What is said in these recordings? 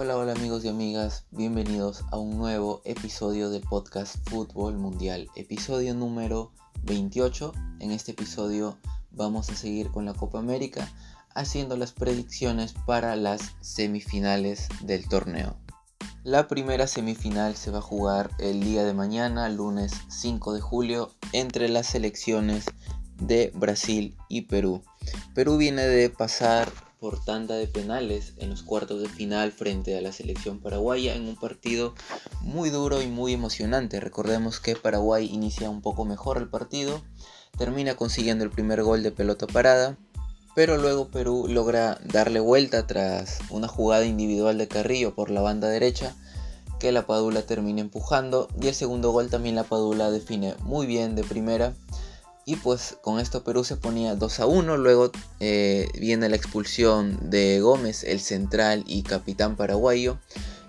Hola, hola amigos y amigas, bienvenidos a un nuevo episodio del podcast Fútbol Mundial, episodio número 28. En este episodio vamos a seguir con la Copa América haciendo las predicciones para las semifinales del torneo. La primera semifinal se va a jugar el día de mañana, lunes 5 de julio, entre las selecciones de Brasil y Perú. Perú viene de pasar por tanda de penales en los cuartos de final frente a la selección paraguaya en un partido muy duro y muy emocionante. Recordemos que Paraguay inicia un poco mejor el partido, termina consiguiendo el primer gol de pelota parada, pero luego Perú logra darle vuelta tras una jugada individual de Carrillo por la banda derecha que la Padula termina empujando y el segundo gol también la Padula define muy bien de primera y pues con esto Perú se ponía 2 a 1. Luego eh, viene la expulsión de Gómez, el central y capitán paraguayo.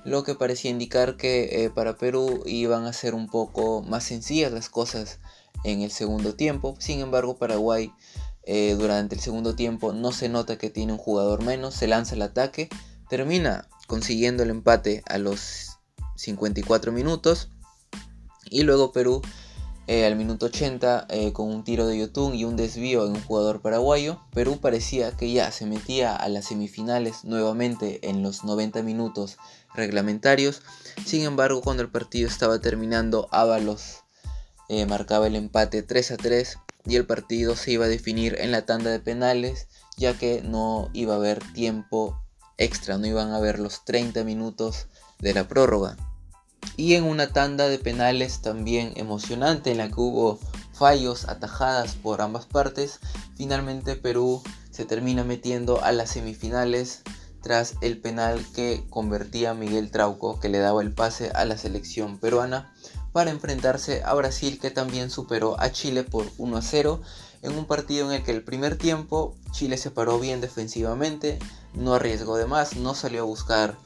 Lo que parecía indicar que eh, para Perú iban a ser un poco más sencillas las cosas en el segundo tiempo. Sin embargo, Paraguay eh, durante el segundo tiempo no se nota que tiene un jugador menos. Se lanza el ataque. Termina consiguiendo el empate a los 54 minutos. Y luego Perú eh, al minuto 80 eh, con un tiro de Yotun y un desvío en un jugador paraguayo. Perú parecía que ya se metía a las semifinales nuevamente en los 90 minutos reglamentarios. Sin embargo, cuando el partido estaba terminando, Ábalos eh, marcaba el empate 3 a 3 y el partido se iba a definir en la tanda de penales ya que no iba a haber tiempo extra, no iban a haber los 30 minutos de la prórroga y en una tanda de penales también emocionante en la que hubo fallos, atajadas por ambas partes, finalmente Perú se termina metiendo a las semifinales tras el penal que convertía Miguel Trauco, que le daba el pase a la selección peruana para enfrentarse a Brasil que también superó a Chile por 1 a 0 en un partido en el que el primer tiempo Chile se paró bien defensivamente, no arriesgó de más, no salió a buscar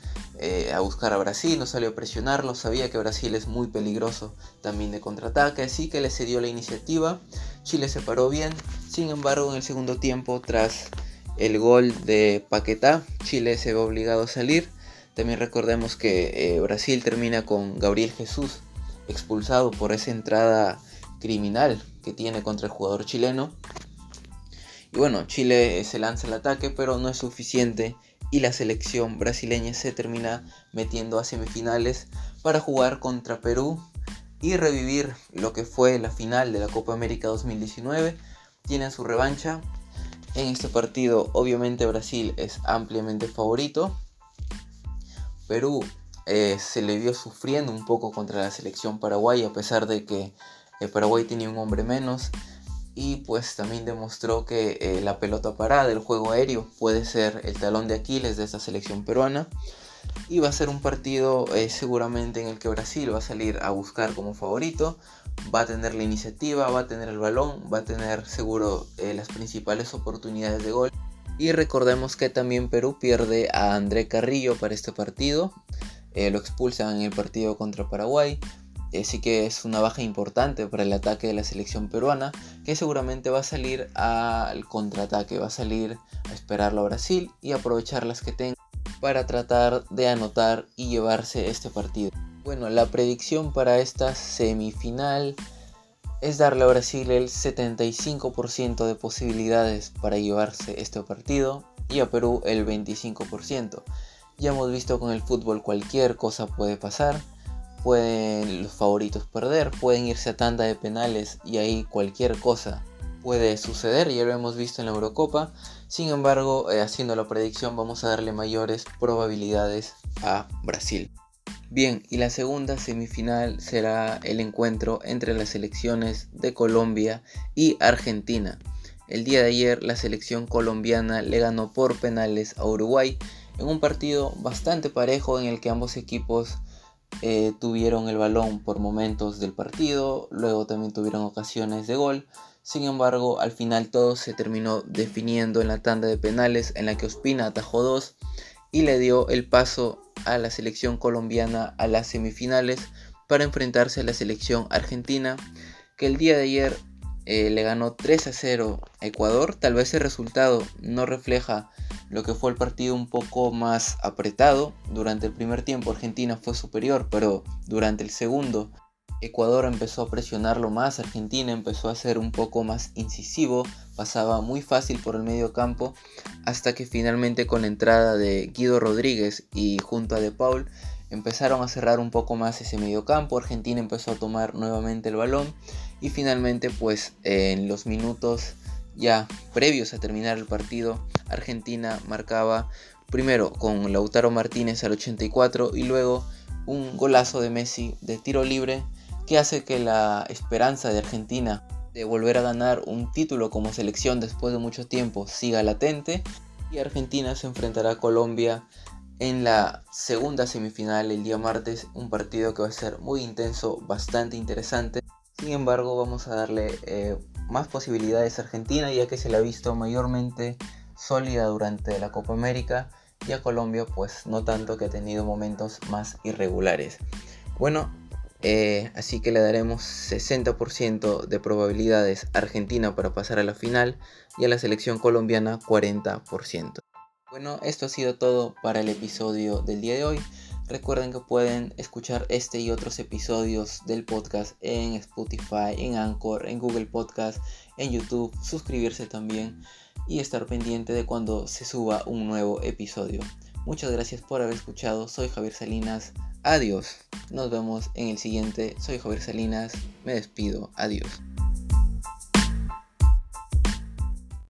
eh, a buscar a Brasil, no salió a presionarlo, sabía que Brasil es muy peligroso también de contraataque, así que le cedió la iniciativa, Chile se paró bien, sin embargo en el segundo tiempo tras el gol de Paquetá, Chile se ve obligado a salir, también recordemos que eh, Brasil termina con Gabriel Jesús expulsado por esa entrada criminal que tiene contra el jugador chileno. Y bueno, Chile se lanza el ataque, pero no es suficiente y la selección brasileña se termina metiendo a semifinales para jugar contra Perú y revivir lo que fue la final de la Copa América 2019. Tienen su revancha. En este partido obviamente Brasil es ampliamente favorito. Perú eh, se le vio sufriendo un poco contra la selección paraguaya a pesar de que el Paraguay tenía un hombre menos y pues también demostró que eh, la pelota parada, el juego aéreo puede ser el talón de Aquiles de esta selección peruana y va a ser un partido eh, seguramente en el que Brasil va a salir a buscar como favorito, va a tener la iniciativa, va a tener el balón, va a tener seguro eh, las principales oportunidades de gol. Y recordemos que también Perú pierde a André Carrillo para este partido, lo expulsan en el partido contra Paraguay, sí que es una baja importante para el ataque de la selección peruana, que seguramente va a salir al contraataque, va a salir a esperarlo a Brasil y aprovechar las que tenga para tratar de anotar y llevarse este partido. Bueno, la predicción para esta semifinal es darle a Brasil el 75% de posibilidades para llevarse este partido y a Perú el 25%. Ya hemos visto con el fútbol cualquier cosa puede pasar pueden los favoritos perder, pueden irse a tanda de penales y ahí cualquier cosa puede suceder, ya lo hemos visto en la Eurocopa. Sin embargo, eh, haciendo la predicción vamos a darle mayores probabilidades a Brasil. Bien, y la segunda semifinal será el encuentro entre las selecciones de Colombia y Argentina. El día de ayer la selección colombiana le ganó por penales a Uruguay en un partido bastante parejo en el que ambos equipos eh, tuvieron el balón por momentos del partido, luego también tuvieron ocasiones de gol. Sin embargo, al final todo se terminó definiendo en la tanda de penales en la que Ospina atajó dos y le dio el paso a la selección colombiana a las semifinales para enfrentarse a la selección argentina que el día de ayer eh, le ganó 3 a 0 a Ecuador. Tal vez el resultado no refleja lo que fue el partido un poco más apretado. Durante el primer tiempo Argentina fue superior, pero durante el segundo Ecuador empezó a presionarlo más, Argentina empezó a ser un poco más incisivo, pasaba muy fácil por el medio campo, hasta que finalmente con la entrada de Guido Rodríguez y junto a De Paul empezaron a cerrar un poco más ese medio campo, Argentina empezó a tomar nuevamente el balón y finalmente pues en los minutos ya previos a terminar el partido, Argentina marcaba primero con Lautaro Martínez al 84 y luego un golazo de Messi de tiro libre que hace que la esperanza de Argentina de volver a ganar un título como selección después de mucho tiempo siga latente y Argentina se enfrentará a Colombia en la segunda semifinal el día martes, un partido que va a ser muy intenso, bastante interesante. Sin embargo, vamos a darle eh, más posibilidades a Argentina ya que se la ha visto mayormente sólida durante la Copa América y a Colombia pues no tanto que ha tenido momentos más irregulares. Bueno, eh, así que le daremos 60% de probabilidades a Argentina para pasar a la final y a la selección colombiana 40%. Bueno, esto ha sido todo para el episodio del día de hoy. Recuerden que pueden escuchar este y otros episodios del podcast en Spotify, en Anchor, en Google Podcast, en YouTube, suscribirse también y estar pendiente de cuando se suba un nuevo episodio. Muchas gracias por haber escuchado. Soy Javier Salinas. Adiós. Nos vemos en el siguiente. Soy Javier Salinas. Me despido. Adiós.